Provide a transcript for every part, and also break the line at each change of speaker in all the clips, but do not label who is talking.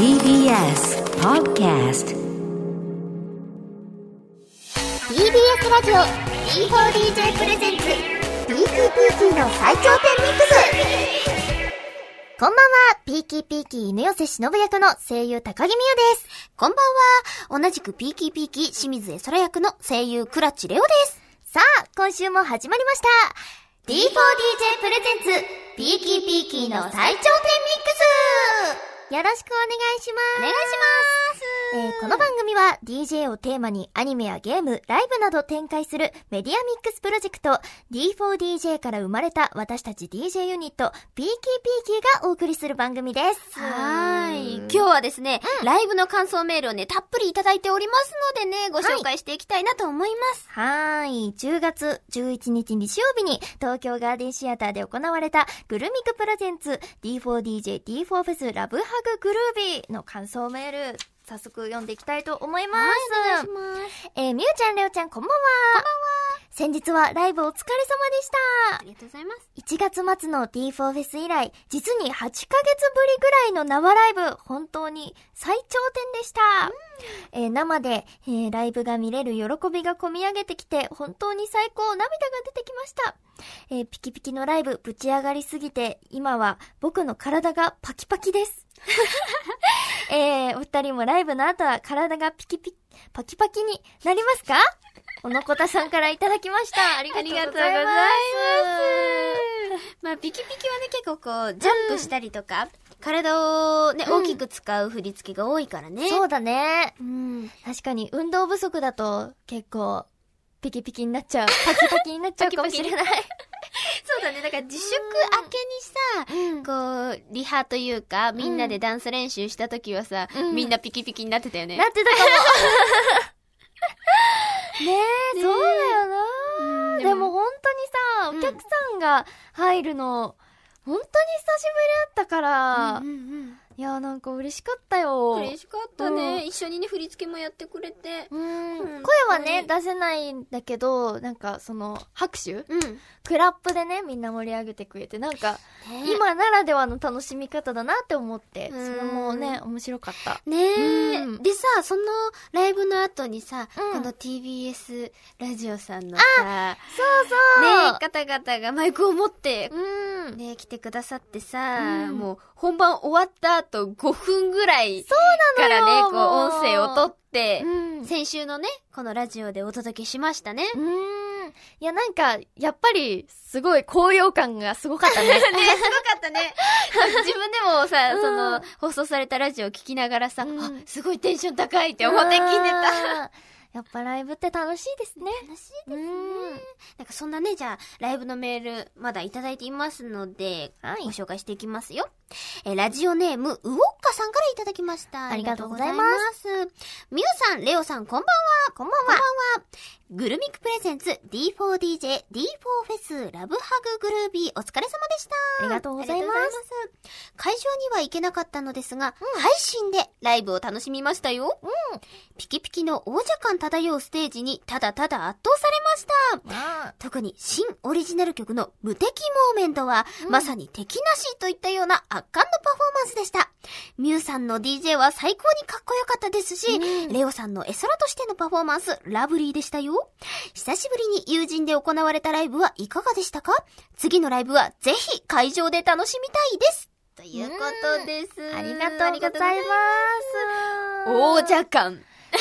TBS Podcast
TBS ラジオ D4DJ プレゼンツ p k p の最頂点ミックスこんばんは、 Peaky P-key 犬寄しのぶ役の声優高木美優です。こんばんは、同じく Peaky P-key 清水絵空役の声優クラッチレオです。さあ、今週も始まりました。D4DJ プレゼンツ、 Peaky P-key の最頂点ミックスよろしくお願いします。お願いします。えーこの番組は DJ をテーマにアニメやゲーム、ライブなど展開するメディアミックスプロジェクト D4DJ から生まれた私たち DJ ユニット Peaky P-key がお送りする番組です。
はーい。今日はですね、ライブの感想メールをね、たっぷりいただいておりますのでね、ご紹介していきたいなと思います。
はーい。10月11日日曜日に東京ガーデンシアターで行われたグルミクプレゼンツ D4DJ D4 フェスラブハググルービーの感想メール、早速読んでいきたいと思います。
はい、お願いします。
えー、みゆちゃん、れおちゃん、こんばんは。こんばんは。先日はライブお疲れ様でした
あ。りがとうございます。
1月末の D4 フェス以来、実に8ヶ月ぶりぐらいの生ライブ、本当に最頂点でした。えー生で、えーライブが見れる喜びが込み上げてきて、本当に最高、涙が出てきました。えーピキピキのライブ、ぶち上がりすぎて、今は僕の体がパキパキです。えー、お二人もライブの後は体がピキピキ、パキパキになりますか？おのこたさんからいただきました。ありがとうございます。
ありがとうございまあ、ピキピキはね、結構こう、ジャンプしたりとか、体をね、
うん
大きく使う振り付けが多いからね。
そうだね。
うん。
確かに運動不足だと結構ピキピキになっちゃう。パキパキになっちゃうかもしれない。
そうだね。だから自粛明けにさ、こう、リハというか、みんなでダンス練習した時はさ、
うん
みんなピキピキになってたよね。
なってたかも。ねえ、そうだよな。
うん
でも本当に
うん
さ、お客さんが入るの、本当に久しぶりだったから、
うんうん
いや、なんか嬉しかったよ。
うん。嬉しかったね、
うん
一緒にね、振り付けもやってくれて。
うん
うん
声はね、出せないんだけど、なんかその、拍手？
うん。
クラップでね、みんな盛り上げてくれて、なんか、
ね
今ならではの楽しみ方だなって思って、そ
うん
れもね、面白かった。
ねえ、
うん
でさ、そのライブの後にさ、
うん
この TBS ラジオさんのさ、
そうそう
ね方々がマイクを持って、
うん。
ね来てくださってさ、
うん
もう本番終わった後5分ぐらい
そうな
からね、こう音声を取って、
うん。
先週のね、このラジオでお届けしましたね。
うん。いや、なんか、やっぱり、すごい高揚感がすごかったね。
ね、すごかったね。自分でもさ、
うん
その、放送されたラジオを聞きながらさ、
うん
あ、すごいテンション高いって思って聞いてた。
た。やっぱライブって楽しいですね。
楽しいですね。
うん
なんかそんなね、じゃあ、ライブのメール、まだいただいていますので、
はい
ご紹介していきますよ。えーラジオネーム、ウォッカさんからいただきました。
ありがとうございます。
ミュウさん、レオさん、こんばんは。こんばんは。こんばんは。グルミックプレゼンツ D4DJ D4 フェスラブハググルービーお疲れ様でした。
ありがとうございます
ます会場には行けなかったのですが、配信でライブを楽しみましたよ。ピキピキの王者感漂うステージにただただ圧倒されました。
あ
特に新オリジナル曲の無敵モーメントは、
うん
まさに敵なしといったような圧巻のパフォーマンスでした。ミュウさんの DJ は最高にかっこよかったですし、
うん
レオさんの絵空としてのパフォーマンス、ラブリーでしたよ。久しぶりに友人で行われたライブはいかがでしたか？次のライブはぜひ会場で楽しみたいです。ということです。
ありがとうございます。
王者感。
ね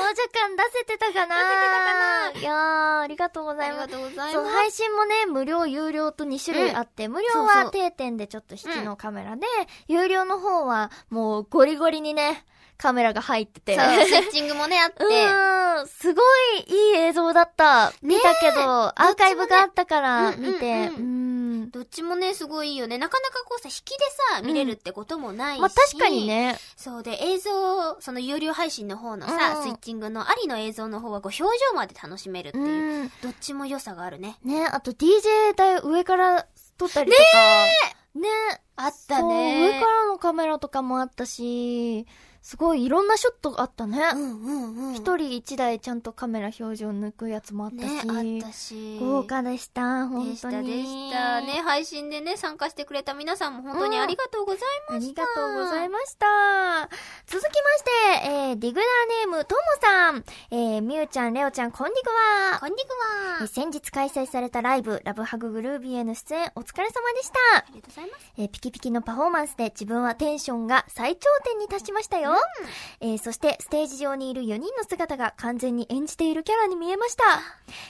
王者感出せてたかな
出せてたかない
やー、ありがとうござ
ありが
います。
とうござい
そう。配信もね、無料、有料と2種類あって、無料
そうそう
は定点でちょっと引きのカメラで、有料の方はもうゴリゴリにね、カメラが入ってて。
そう、スイッチングもね、あって。
うーん、すごいいい映像だった。見たけど、アーカイブがあったから見て、
うんうんうん
うん。
どっちもね、すごいいいよね。なかなかこうさ、引きでさ、見れるってこともないし。
まあ確かに。ね。
そうで、映像、その有料配信の方のさ、
うん
スイッチングのありの映像の方は、こう、表情まで楽しめるって
う
いう、
ん。
どっちも良さがあるね。
ね、あと DJ 台上から撮ったりとか。ね
あっ
そう上からのカメラとかもあったし、すごいいろんなショットがあったね。
うんうんうん。
一人一台ちゃんとカメラ表情抜くやつもあったし。
ね、あったし。
豪華でした、本
でした
当に。
でした。ね、配信でね、参加してくれた皆さんも本当にありがとうござい
あ
ました。
りがとうございました。続きまして、えー、ディグラーネーム、ともさん。えー、みゆちゃん、レオちゃん、こんにちは。
こんにちは。
えー先日開催されたライブ、ラブハググルービーへの出演、お疲れ様でした。
ありがとうございます。
えーピキピキのパフォーマンスで自分はテンションが最頂点に達しましたよ。えーそしてステージ上にいる4人の姿が完全に演じているキャラに見えました。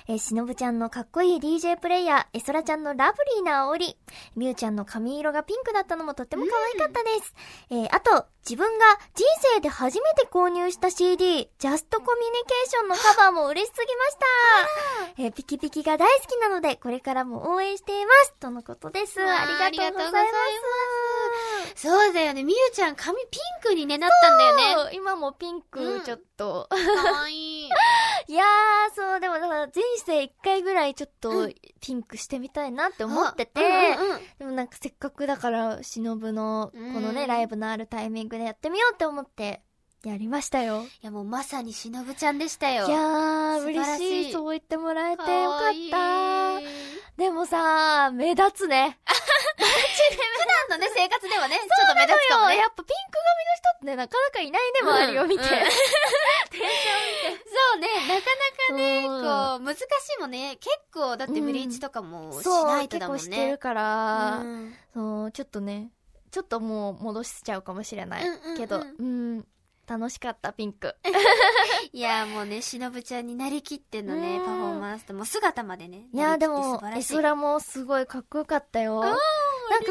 えーしのぶちゃんのかっこいい DJ プレイヤー、えそらちゃんのラブリーな煽り、みゆちゃんの髪色がピンクだったのもとっても可愛かったです。えーあと、自分が人生で初めて購入した CD、ジャストコミュニケーションのカバーも嬉しすぎました。えーピキピキが大好きなので、これからも応援しています。とのことです。
あ
りがとうございます。
そうだよね。みゆちゃん髪ピンクにね、なったんだよね。
今もピン
う
ク
ん
ちょっと。
かわいい。
いやー、そう、でもだから人生一回ぐらいちょっと
うん
ピンクしてみたいなって思ってて、でもなんかせっかくだから、しのぶのこのね、
うん
ライブのあるタイミングでやってみようって思って、やりましたよ。
いやもうまさにしのぶちゃんでしたよ。
いやー、嬉しい。そう言ってもらえて
か
よかった。でもさ、目立つね。
普段のね、生活ではね、ちょっと目立つかもね。
やっぱピンク髪の人ってね、なかなかいないね、周りを見て。
うんうんそうね、なかなかね、
うん
こう、難しいもんね。結構、だってブリーチとかもし
そう、
ないと
結
だもんね。
構してるから、
うん
そう、ちょっとね、ちょっともう戻しちゃうかもしれない。けど、うん、楽しかった、ピンク。
いや、もうね、しのぶちゃんになりきってのね、
うん
パフォーマンスと、もう姿までね。
いや、でも絵空もすごいかっこよかったよ。なんか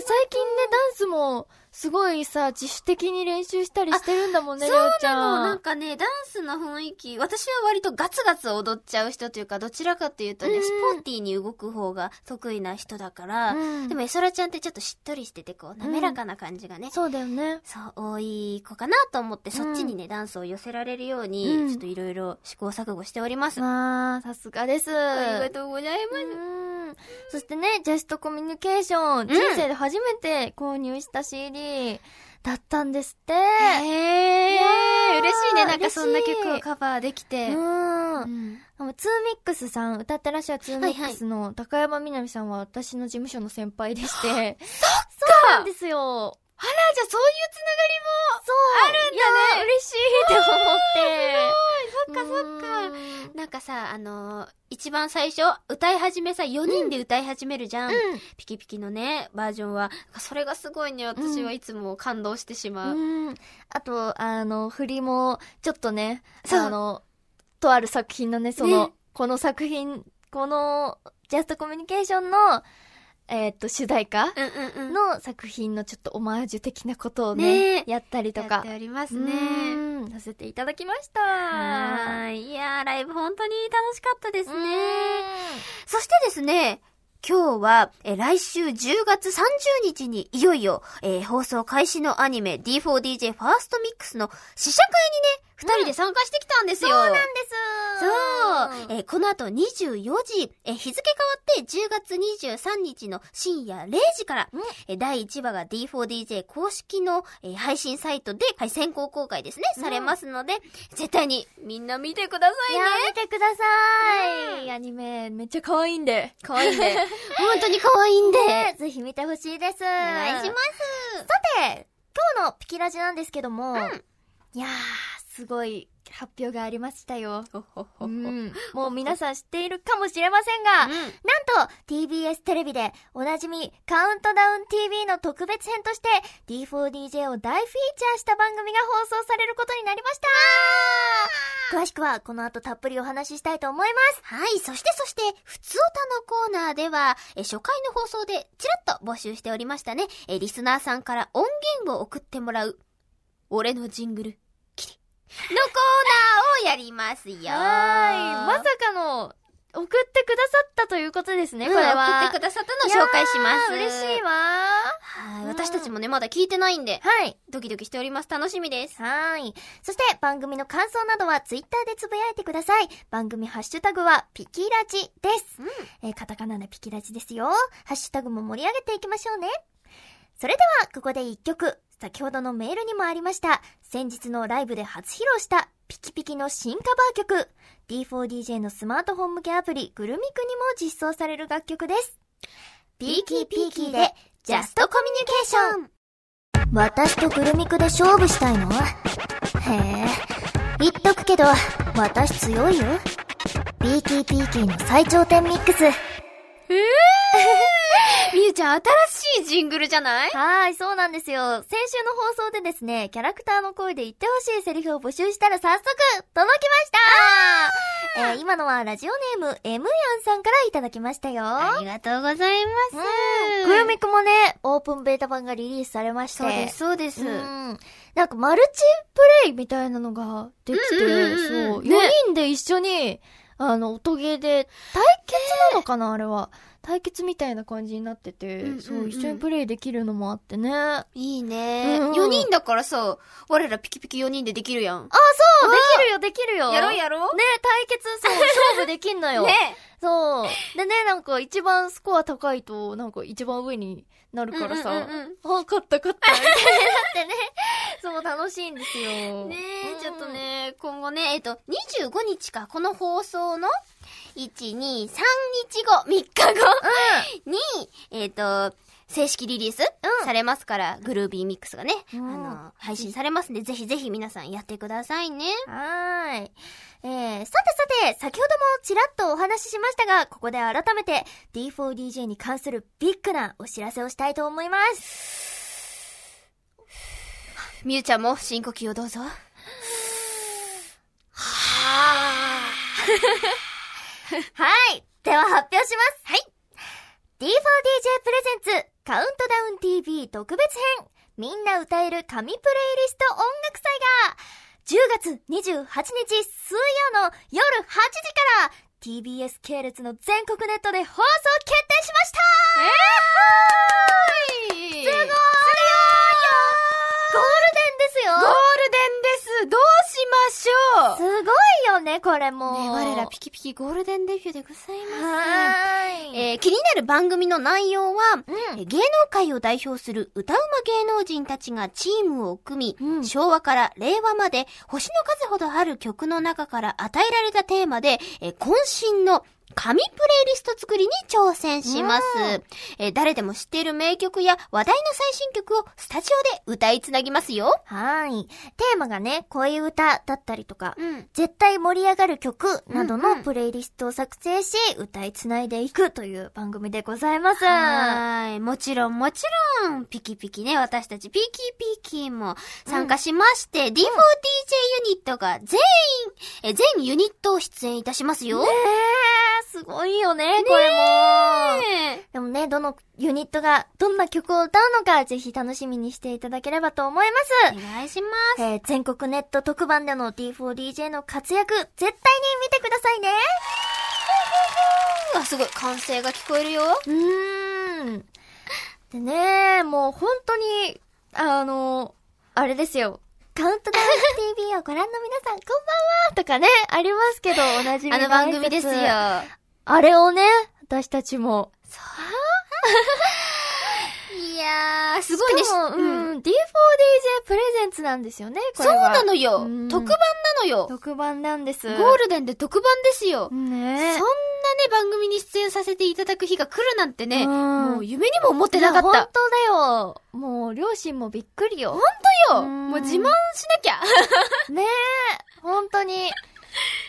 最近ね、ダンスも、すごいさ、自主的に練習したりしてるんだもんね、
あ
りょうちゃん。
もうなんかね、ダンスの雰囲気、私は割とガツガツ踊っちゃう人というか、どちらかというとね、
うん
スポーティーに動く方が得意な人だから、
うん
でも、エソラちゃんってちょっとしっとりしてて、こう、滑らかな感じがね、
そうだよね。
そう、多い子かなと思って、そっちにね、ダンスを寄せられるように、
うん
ちょっといろいろ試行錯誤しております。
まあ、さすがです。
ありがとうございます。
うんそしてね、ジャストコミュニケーション、人生で初めて購入した CD だったんですって。
へ
いやー
ー、嬉しいね。なんかそんな曲をカバーできて。
うん。
うん
ツーミックスさん、歌ってらっしゃるツーミックスの高山みなみさんは私の事務所の先輩でして。そうなんですよ。
あら、じゃあそういうつ
そう。
あるんだね
嬉しいって思って。
そっかそっか
うん
ながりも。なんかさ、あのー一番最初、歌い始めさ、4人で歌い始めるじゃん。ピキピキのね、バージョンは。それがすごいね、私はいつも感動してしまう。
うん。あと、あの、振りも、ちょっとね、あの、とある作品のね、その、
ね
この作品、この、ジャストコミュニケーションの、えーっと、主題歌。の作品のちょっとオマージュ的なことをね、
ね
やったりとか
やって、おりますね。
うんさせていただきました。
い。いやー、ライブ本当に楽しかったです
うん
ね。そしてですね、今日は、えー来週10月30日にいよいよ、えー放送開始のアニメ D4DJ ファーストミックスの試写会にね、二人で参加してきたんですよ。
そうなんです。
そう、えーこの後24時、えー日付変わって10月23日の深夜0時から、
うん
えー第1話が D4DJ 公式の、えー配信サイトで、はい、先行公開ですね、
うん
されますので、絶対にみんな見てくださいね
いや。ー、見てください。アニメ、めっちゃ可愛いんで。
可愛いんで。本当に可愛いんで。
ねぜひ見てほしいです。お
お願いします。
さて、今日のピキラジなんですけども、
ん
いやー、すごい発表がありましたよ。うん、もう皆さん知っているかもしれませんが、
うん
なんと TBS テレビでおなじみカウントダウン TV の特別編として D4DJ を大フィーチャーした番組が放送されることになりました詳しくはこの後たっぷりお話ししたいと思います。
はい。そしてそして、ふつおたのコーナーでは、え初回の放送でちらっと募集しておりましたね。えリスナーさんから音源を送ってもらう、俺のジングル、ーナーをやりますよ。
はーい。まさかの、送ってくださったということですね、
うん
これは。
送ってくださったのを紹介します。
嬉しいわ
はい。
うん
私たちもね、まだ聞いてないんで、
はい。
ドキドキしております。楽しみです。
はーい。そして番組の感想などはツイッターでつぶやいてください。番組ハッシュタグはピキラジです。えーカタカナでピキラジですよ。ハッシュタグも盛り上げていきましょうね。それでは、ここで一曲。先ほどのメールにもありました、先日のライブで初披露した、ピキピキの新カバー曲、D4DJ のスマートフォン向けアプリ、グルミクにも実装される楽曲です。ピーキーピーキーで、ジャストコミュニケーション私とグルミクで勝負したいの？へえ。言っとくけど、私強いよ。ピーキーピーキーの最頂点ミックス。
みゆちゃん、新しいジングルじゃない？
はーい、そうなんですよ。先週の放送でですね、キャラクターの声で言ってほしいセリフを募集したら早速、届きましたえー今のはラジオネーム M やんさんからいただきましたよ。
ありがとうございます。
うんグルミクもね、オープンベータ版がリリースされまして。
そうです、そうです。
うん。なんかマルチプレイみたいなのができて、
うんうんうんうん
そう、
ね
4人で一緒に、あの、音ゲーで、対決なのかな、あれは。対決みたいな感じになってて、
うんうんうん
そう、一緒にプレイできるのもあってね。あ、
いいね。
うん
4人だからさ、我らピキピキ4人でできるやん。
そう、できるよ、できるよ。
やろうやろう
ね、対決、そう、勝負できんのよ。
ね
そう。でね、なんか一番スコア高いと、なんか一番上になるからさ、
うんうんうん
あ、勝った勝った、みたいになってね。そう、楽しいんですよ。
ね
うん
ちょっと。ね、今後ね、えっと、25日か、この放送の、1、2、3日後、3日後に、えっと、正式リリース
うん
されますから、グルービーミックスがね、
うん
あの、配信されますんで、ぜひぜひ皆さんやってくださいね。
はーい。えー、さてさて、先ほどもちらっとお話ししましたが、ここで改めて D4DJ に関するビッグなお知らせをしたいと思います。
みゆちゃんも深呼吸をどうぞ。
はい。では発表します。はい。D4DJ プレゼンツカウントダウン TV 特別編みんな歌える神プレイリスト音楽祭が10月28日水曜の夜8時から TBS 系列の全国ネットで放送決定しました。
えー、す
すごいよ。ゴールデンですよ。
ゴールデンです。どうしましょう
すごいよね、これもう。
ね、我らピキピキゴールデンデビューでございます。
はーい。
えー気になる番組の内容は、
うん
えー芸能界を代表する歌うま芸能人たちがチームを組み、
うん
昭和から令和まで星の数ほどある曲の中から与えられたテーマで、えー渾身の神プレイリスト作りに挑戦します、
うん
えー誰でも知っている名曲や話題の最新曲をスタジオで歌いつなぎますよ。
はーい。テーマがね、恋歌だったりとか、
うん。
絶対盛り上がる曲など
うんうん
のプレイリストを作成し、歌いつないでいくという番組でございます。
はーい。もちろん、もちろん、ピキピキね、私たちピキピキも参加しまして、D4DJ ユニットが全員、え、全ユニット出演いたしますよ。
ねえ、すごいよね、これも。
ね
でもね、どのユニットがどんな曲を歌うのか、ぜひ楽しみにしていただければと思います。
お願いします。
えー全国ネット特番での D4DJ の活躍、絶対に見てくださいね。
あ、すごい、歓声が聞こえるよ。
うーん。でね、もう本当に、あの、あれですよ。カウントダウン TV をご覧の皆さん、こんばんはとかね、ありますけど、おなじみ
あの番組ですよ。。
あれをね、私たちも。
い やー、すごいね。
しかも、
う
うんん、D4DJ プレゼンツねですよね、こ
そう。なのよ
うん。
特番なのよ。
特番なんです。
ゴールデンで特番ですよ。
ね
そんなね、番組に出演させていただく日が来るなんてね、
うん
もう夢にも思ってなかった。
本当だよ。もう、両親もびっくりよ。
よ
うん
もう自慢しなきゃ。
ねえ、本当に。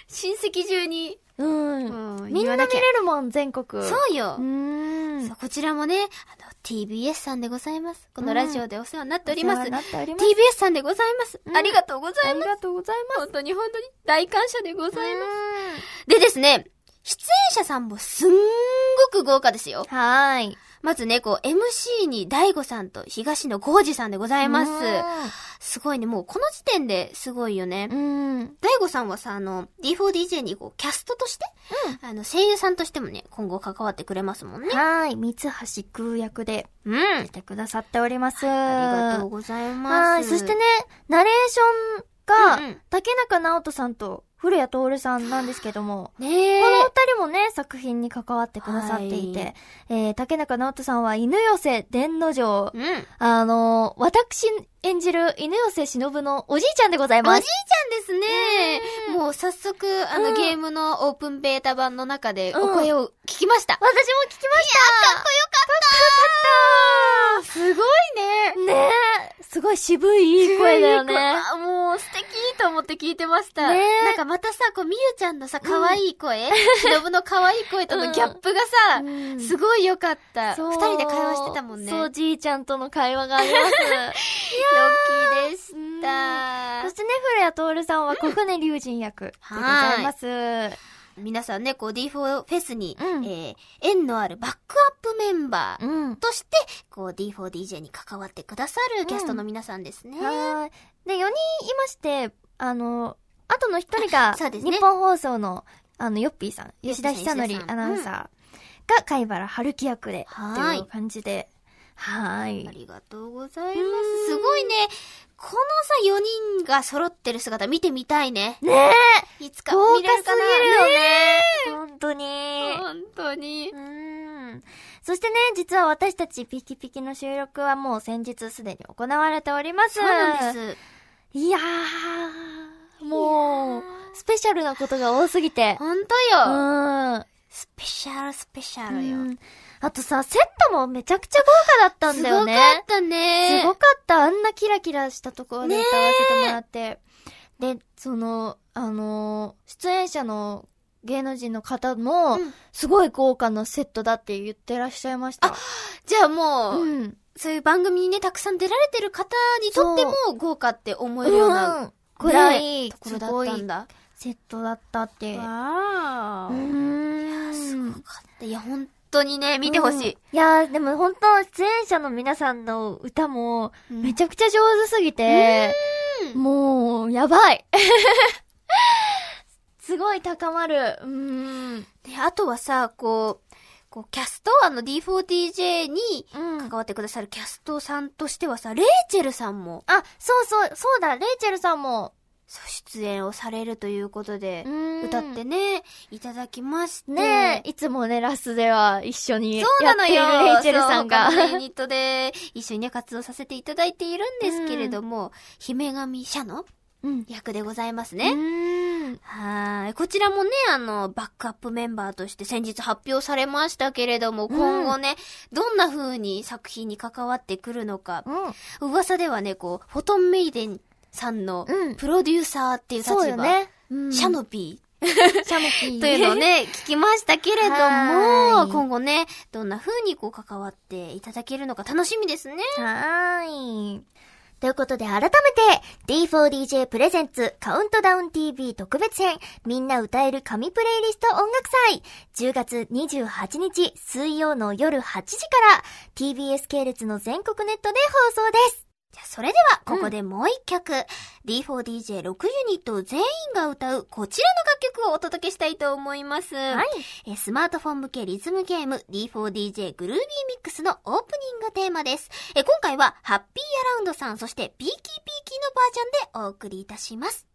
親戚中に。
うん。
うん
みんな見れるもん、全国。
そうよ
う。ーん。
こちらもね、あの、TBS さんでございます。このラジオでお世話になっております。
お世話になっております。
TBS さんでございます。
うん
ありがとうございます。
ありがとうございます。
本当に本当に大感謝でございます。
う
でですね、出演者さんもすんごく豪華ですよ。
はーい。
まずね、こう、MC に大悟さんと東野幸治さんでございます。すごいね、もうこの時点ですごいよね。
うん。
大悟さんはさ、あの、D4DJ にこう、キャストとして、あの、声優さんとしてもね、今後関わってくれますもんね。
はーい。三橋空役で
うん。
出てくださっております。
ありがとうございます。
はい。そしてね、ナレーションが、
うんうん
竹中直人さんと古谷徹さんなんですけども、
ねえ。
このお二人もね、作品に関わってくださっていて、
はい
えー、竹中直人さんは犬寄せ伝の城、
うん。
あの、私演じる犬寄せ忍のおじいちゃんでござい
おじいち
ます。
ゃんですね。もう早速、あの、
うん
ゲームのオープンベータ版の中で
うん
お声を聞きました。
私も聞きましたかっこよかった
すごいね。
ねえ、すごい渋いいい声だよね。
あもう素敵と思って聞いてました。
ねえ
なんかまたさ、こう、みゆちゃんのさ、可愛い声、しのぶの可愛い声とのギャップがさ、
うん
すごい良かった。二人で会話してたもんね。
そう、じいちゃんとの会話があります。
良きでし
うん
た
そ。してね、古谷徹さんは小船龍神役でございます。
皆さんね、こう D4 フェスに、
うん
えー縁のあるバックアップメンバー
うん。
として、こう D4DJ に関わってくださるキャストの皆さんですね。
はーい。で、4人いまして、あの、あとの1人が、
ね
日本放送の、あの、ヨッピーさん、吉田久典アナウンサーが貝原春樹役で、
はーい
っていう感じで、はい。
りがとうございま
うん
す。すごいね。このさ、4人が揃ってる姿見てみたいね。
ね
いつか見れるかな
るよ
ね
ね本当に。
本当に
う。ーん。そしてね、実は私たちピキピキの収録はもう先日すでに行われております。
そうなんです。
いやー、もう、スペシャルなことが多すぎて。
本
う
当よ。
ーん。
スペシャルスペシャ
う
ルよ。
んあとさ、セットもめちゃくちゃ豪華だったんだよね。
すごかったね。
すごかった。あんなキラキラしたところで歌わせてもらって。で、その、あのー出演者の芸能人の方も、
うん
すごい豪華なセットだって言ってらっしゃいました。
じゃあもう、
うん。
そういう番組にね、たくさん出られてる方にとっても豪華って思えるような、
うん。くらい、
ところだ
すごい
ったんだ。
セットだったって。う
わ
ーん。
すごかった。いや、本当にね、見てほしい。
うんいやー、でも本当出演者の皆さんの歌も、めち
ゃ、
ゃくちゃ上手すぎて、
うん
もう、やばい。すごい高まる。うーん。
で、あとはさ、こう、こう、キャスト、あの D4DJ に
うん
関わってくださるキャストさんとしてはさ、レイチェルさんも、
あ、そうそう、そうだ、レイチェルさんも、
出演をされるということで、歌
歌
ってね、いただきまして。
ねえ、いつもね、ラスでは一緒にや
そうなの
っている
よ。
レイチェルさんが。
そう他のユニットで一緒にね、活動させていただいているんですけれども、姫神社の
うん。
役でございます
う
ね。はーい。こちらもね、あの、バックアップメンバーとして先日発表されましたけれども、
うん
今後ね、どんな風に作品に関わってくるのか。
うん。
噂ではね、こう、フォトンメイデンさんの
うん
プロデューサーっていう立場、
そうよね。うん
シャノピ
シャノピ
ー
ー。
というのをね、聞きましたけれども、今後ね、どんな風にこう関わっていただけるのか楽しみですね。
はーい。ということで改めて D4DJ プレゼンツカウントダウン TV 特別編みんな歌える神プレイリスト音楽祭10月28日水曜の夜8時から TBS 系列の全国ネットで放送です。
じゃあそれでは、ここでもう一曲、D4DJ6 ユニット全員が歌うこちらの楽曲をお届けしたいと思います。
はい。
えスマートフォン向けリズムゲーム D4DJ グルービーミックスのオープニングテーマです。え今回はハッピーアラウンドさん、そして Peaky P-key のバージョンでお送りいたします。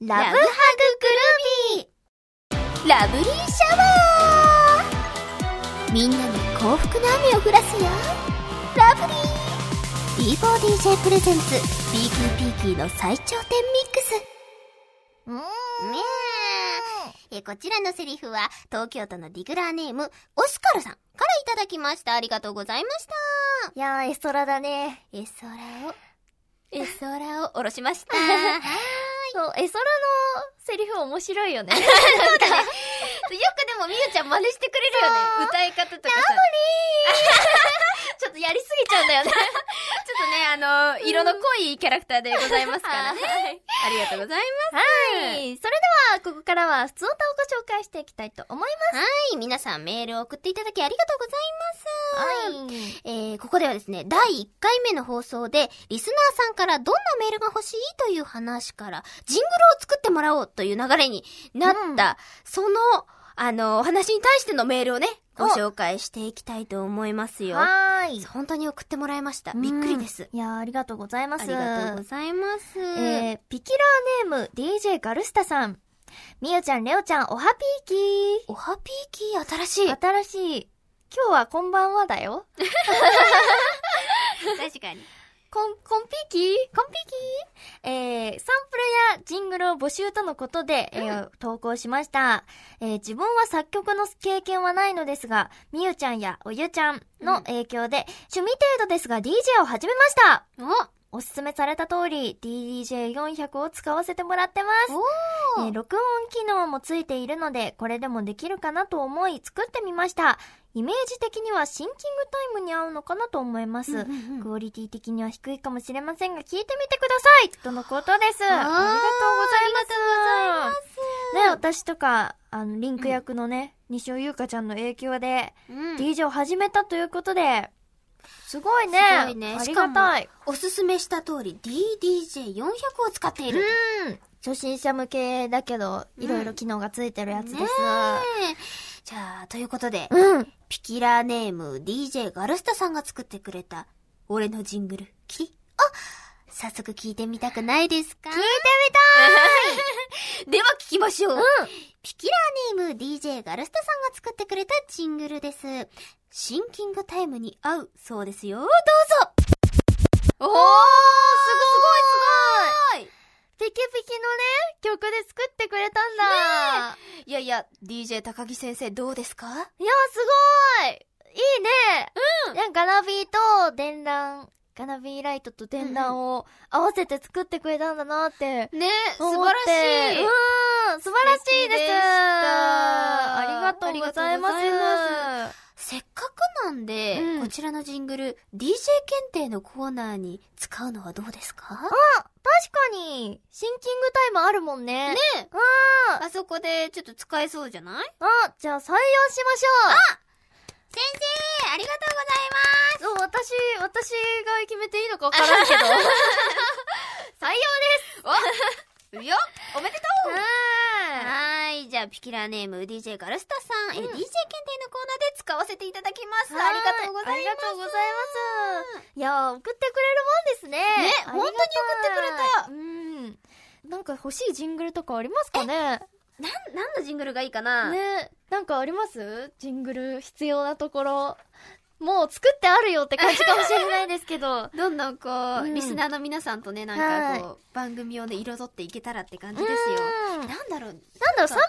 Love Hug Groovy ラブリーシャワーみんなに幸福の雨を降らすよラブリー D4DJ プレゼンツ Peaky P-key の最頂点ミックス
うーん。
ねえ。え、こちらのセリフは、東京都のディグラーネーム、オスカルさんからいただきました。ありがとうございました。
いやー、エソラだね。
えそらを、えそらを下ろしました。はーい。
そう、エソラのセリフ面白いよね。
そうだね。よくでもみゆちゃん真似してくれるよね。歌い方とかさ。
ちょっとやりすぎちゃうんだよね。
ね、あの、色の濃いキャラクターでございますからね。
はい
ありがとうございま
はい。それでは、ここからは、普通歌をご紹介していきたいと思い
す。はい。皆さんメールを送っていただきありがとうございます。
ます。
えー、ここではですね、第1回目の放送で、リスナーさんからどんなメールが欲しいという話から、ジングルを作ってもらおうという流れになった、その、あの、お話に対してのメールをね、ご紹介していきたいと思いますよ。
はーい。
本当に送ってもらいました。びっくりです。
いやーありがとうございます。
ありがとうございます。
えー、ピキラーネーム DJ ガルスタさん。みゆちゃん、レオちゃん、おはぴーき
おはぴーキー新しい。
ー。新しい。今日はこんばんはだよ。
確かに。
こコン、コンピーキ
コンピ
えー、サンプルやジングルを募集とのことで、えー投稿しました。えー自分は作曲の経験はないのですが、みゆちゃんやおゆちゃんの影響で、趣味程度ですが DJ を始めました。
ーキ
おすすめされた通り、DDJ400 を使わせてもらってます。
お
えー録音機能もついているので、これでもできるかなと思い作ってみました。イメージ的にはシンキングタイムに合うのかなと思います。
うんうんうん
クオリティ的には低いかもしれませんが、聞いてみてくださいとのことです？ありがとうございます。ね、私とか、あの、リンク役のね、西尾優香ちゃんの影響で、
うん。
DJ を始めたということで、すごいね。
すごいね
ありがたい。
おすすめした通り DDJ400 を使っている。
うん。初心者向けだけど、いろいろ機能がついてるやつです。
ねえじゃあ、ということで、
うん。
ピキラーネーム DJ ガルスタさんが作ってくれた、俺のジングル、キリあ早速聞いてみたくないですか？聞いてみたい では聞きましょう。
うん。
ピキラーネーム DJ ガルスタさんが作ってくれたジングルです。シンキングタイムに合うそうですよ。どうぞおーすごいい
ピキピキのね、曲で作ってくれたんだ。
いやいや、DJ 高木先生どうですか？
いや、すごいいいねうんいや、ガナビーと電弾、ガナビーライトと電弾を合わせて作ってくれたんだなって。
ね素晴らしい。
うん、素晴らしいです。
で
ありがとうございます。
ありがとうございせっかくなんで、
うん
こちらのジングル、DJ 検定のコーナーに使うのはどうですか？
確かに、シンキングタイムあるもんね。
ね
うん。
あそこでちょっと使えそうじゃない？
あ、じゃあ採用しましょ
先生ありがとうございます
う。そう、私、私が決めていいのかわからんけど。採用です
お よおめでとう
は
はーい。じゃあ、ピキラーネーム DJ ガルスタさん、え、
うん
DJ 検定のコーナーで使わせていただきます。ありがとうございます。
ありがとうございます。いやー、送ってくれるもんですね。
ね本当に送ってくれた
うん。なんか欲しいジングルとかありますかね？
なん、何のジングルがいいかな？
ねなんかあります？ジングル必要なところ。もう作ってあるよって感じかもしれないですけど。
どんどんこう、
うん
リスナーの皆さんとね、なんかこう、番組をね、彩っていけたらって感じですよ。
うん
なんだろう。
なんだろう、サンプラー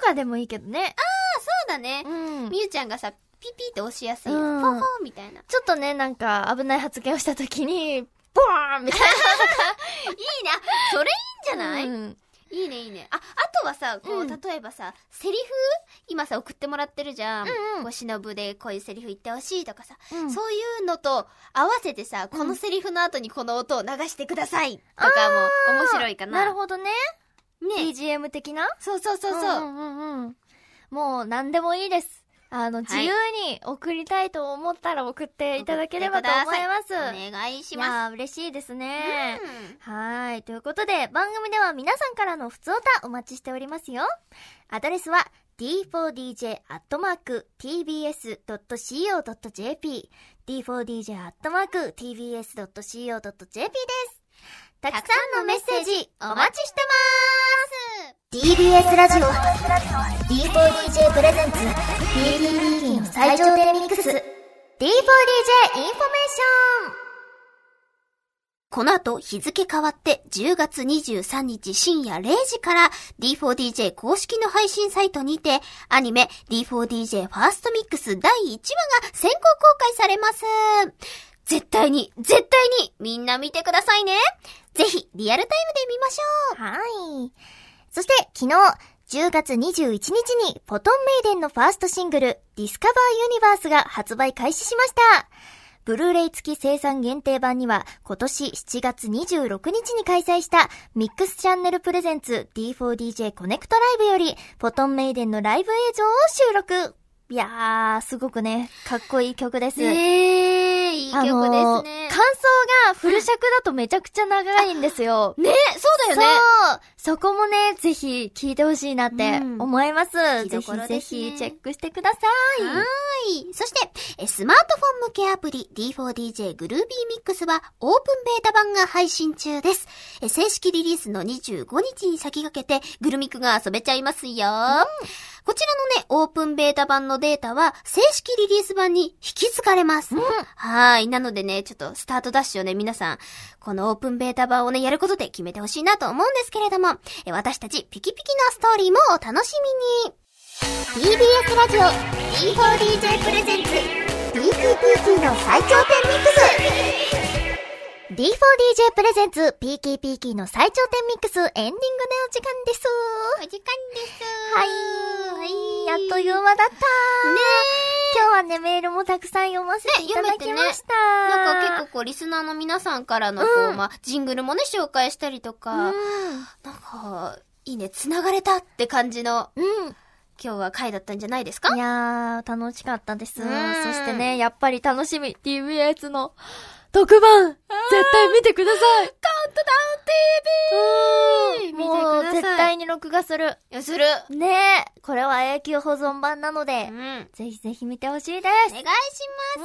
とかでもいいけどね。
そうだね。
うん
みゆちゃんがさ、ピピって押しやすいよ。
うん
ンンみたいな。い
ちょっとね、なんか危ない発言をしたときに、ボーンみたい
いな。それいいんじゃ
な。
ない、
うん
いいねいいね。あ、あとはさ、こう、
うん
例えばさ、セリフ？今さ、送ってもらってるじゃん。
うんうん
でこういうセリフ言ってほしいとかさ、
うん
そういうのと合わせてさ、
うん
このセリフの後にこの音を流してくださいとかも面白いかな。
なるほどね。
ね。
BGM 的な？
そうそうそうそう。
んうんうんうん。もう何でもいいです。あの、自由に送りたいと思ったら送っていただければと思います。
お願いしま
いやー、嬉しいですね。
す。
はーい。ということで、番組では皆さんからの普通歌お待ちしておりますよ。アドレスは d4dj.tbs.co.jp d4dj.tbs.co.jp です。たくさんのメッセージお待ちしてまーす !TBS ラジオ D4DJ プレゼンツ PDD の最頂点ミックス D4DJ インフォメーション
この後、日付変わって10月23日深夜0時から D4DJ 公式の配信サイトにて、アニメ D4DJ ファーストミックス第1話が先行公開されます。絶対に、絶対に、みんな見てくださいね。ぜひ、リアルタイムで見ましょう。
はい。そして、昨日、10月21日に、 Photon Maiden のファーストシングル、 Discover Universe が発売開始しました。ブルーレイ付き生産限定版には、今年7月26日に開催した、ミックスチャンネルプレゼンツ D4DJ コネクトライブより、 Photon Maiden のライブ映像を収録。いやー、すごくね、かっこいい曲です。
ねえ、いい曲です
あのー
ね。
感想がフル尺だとめちゃくちゃ長いんですよ。
ねそうだよね。
そうそこもね、ぜひ聞いてほしいなって思います。
うん
ぜひぜひチェックしてください。
はーい。そして、えスマートフォン向けアプリ D4DJ グルービーミックスはオープンベータ版が配信中です。え正式リリースの25日に先駆けてグルミクが遊べちゃいますよ。こちらのね、オープンベータ版のデータは正式リリース版に引き継がれます。はーい。なのでね、ちょっとスタートダッシュをね、皆さん、このオープンベータ版をね、やることで決めてほしいなと思うんですけれども、え私たちピキピキなストーリーもお楽しみに。
TBS ラジオ D4DJ プレゼンツ PKPK の最頂点ミックス D4DJ プレゼンツ PKPK の最頂点ミックスエンディングのお時間です。
お時間です。
はい。
はい。
やっという間だった。
ね
今日はね、メールもたくさん読ませていただきました。
なんか結構こう、リスナーの皆さんからのこう、
うん
まあ、ジングルもね、紹介したりとか、
うん。
なんか、いいね、繋がれたって感じの、
うん。
今日は回だったんじゃないですか？
いやー、楽しかったです。そ
うん
してね、やっぱり楽しみ。TBS の特番絶対見てください
カウントダウン TV! 見てく
もう
ださい。
絶対に録画する。
いや、する。
ねえ、これは永久保存版なの
う
で、
ん。
ぜひぜひ見てほしいで
お願いし
す。
ま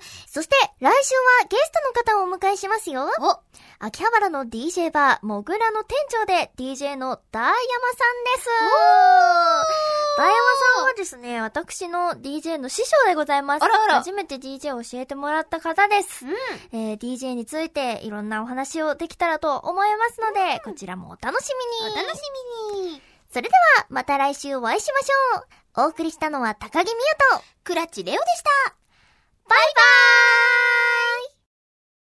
す。
そして、来週はゲストの方をお迎えしますよ。
お、
秋葉原の DJ バー、もぐらの店長で DJ のダーヤマさんです。ダーヤマさんはですね、私の DJ の師匠でございます。
あらあら
初めて DJ を教えてもらった方です。
うん。
えー DJ についていろんなお話をできたらと思いますので、こちらもお楽しみに。
お楽しみに。
それでは、また来週お会いしましょう。お送りしたのは高木美優と、
クラッチレオでした。
バイバーイ